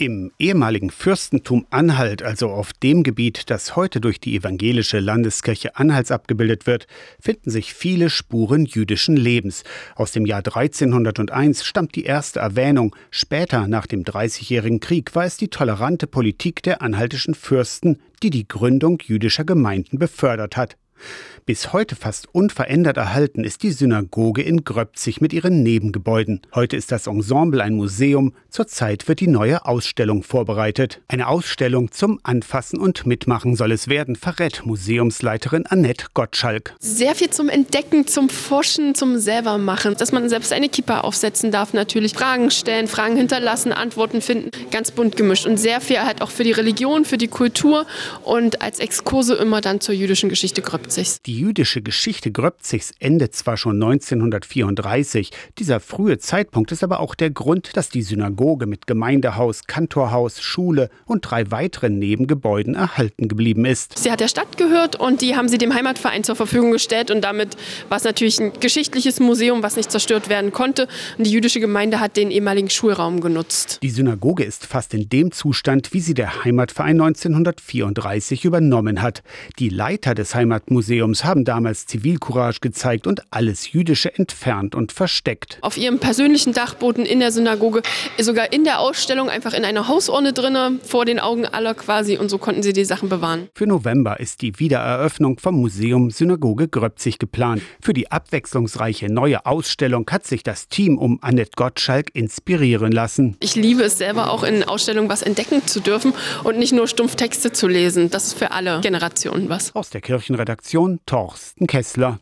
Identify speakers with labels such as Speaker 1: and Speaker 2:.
Speaker 1: Im ehemaligen Fürstentum Anhalt, also auf dem Gebiet, das heute durch die evangelische Landeskirche Anhalts abgebildet wird, finden sich viele Spuren jüdischen Lebens. Aus dem Jahr 1301 stammt die erste Erwähnung. Später, nach dem Dreißigjährigen Krieg, war es die tolerante Politik der anhaltischen Fürsten, die die Gründung jüdischer Gemeinden befördert hat. Bis heute fast unverändert erhalten ist die Synagoge in Gröbzig mit ihren Nebengebäuden. Heute ist das Ensemble ein Museum, zurzeit wird die neue Ausstellung vorbereitet. Eine Ausstellung zum Anfassen und Mitmachen soll es werden, verrät Museumsleiterin Annette Gottschalk.
Speaker 2: Sehr viel zum Entdecken, zum Forschen, zum selbermachen, dass man selbst eine Kippa aufsetzen darf, natürlich Fragen stellen, Fragen hinterlassen, Antworten finden, ganz bunt gemischt und sehr viel halt auch für die Religion, für die Kultur und als Exkurse immer dann zur jüdischen Geschichte Gröbzig.
Speaker 1: Gröbzigs. Die jüdische Geschichte Gröbzigs endet zwar schon 1934, dieser frühe Zeitpunkt ist aber auch der Grund, dass die Synagoge mit Gemeindehaus, Kantorhaus, Schule und drei weiteren Nebengebäuden erhalten geblieben ist.
Speaker 2: Sie hat der Stadt gehört und die haben sie dem Heimatverein zur Verfügung gestellt und damit war es natürlich ein geschichtliches Museum, was nicht zerstört werden konnte und die jüdische Gemeinde hat den ehemaligen Schulraum genutzt.
Speaker 1: Die Synagoge ist fast in dem Zustand, wie sie der Heimatverein 1934 übernommen hat. Die Leiter des Heimatmuseums Museums haben damals Zivilcourage gezeigt und alles Jüdische entfernt und versteckt.
Speaker 2: Auf ihrem persönlichen Dachboden in der Synagoge, sogar in der Ausstellung, einfach in einer Hausurne drinne, vor den Augen aller quasi und so konnten sie die Sachen bewahren.
Speaker 1: Für November ist die Wiedereröffnung vom Museum Synagoge Gröbzig geplant. Für die abwechslungsreiche neue Ausstellung hat sich das Team um Annette Gottschalk inspirieren lassen.
Speaker 2: Ich liebe es selber auch in Ausstellungen was entdecken zu dürfen und nicht nur stumpf Texte zu lesen. Das ist für alle Generationen was.
Speaker 1: Aus der Kirchenredaktion Redaktion Torsten Kessler.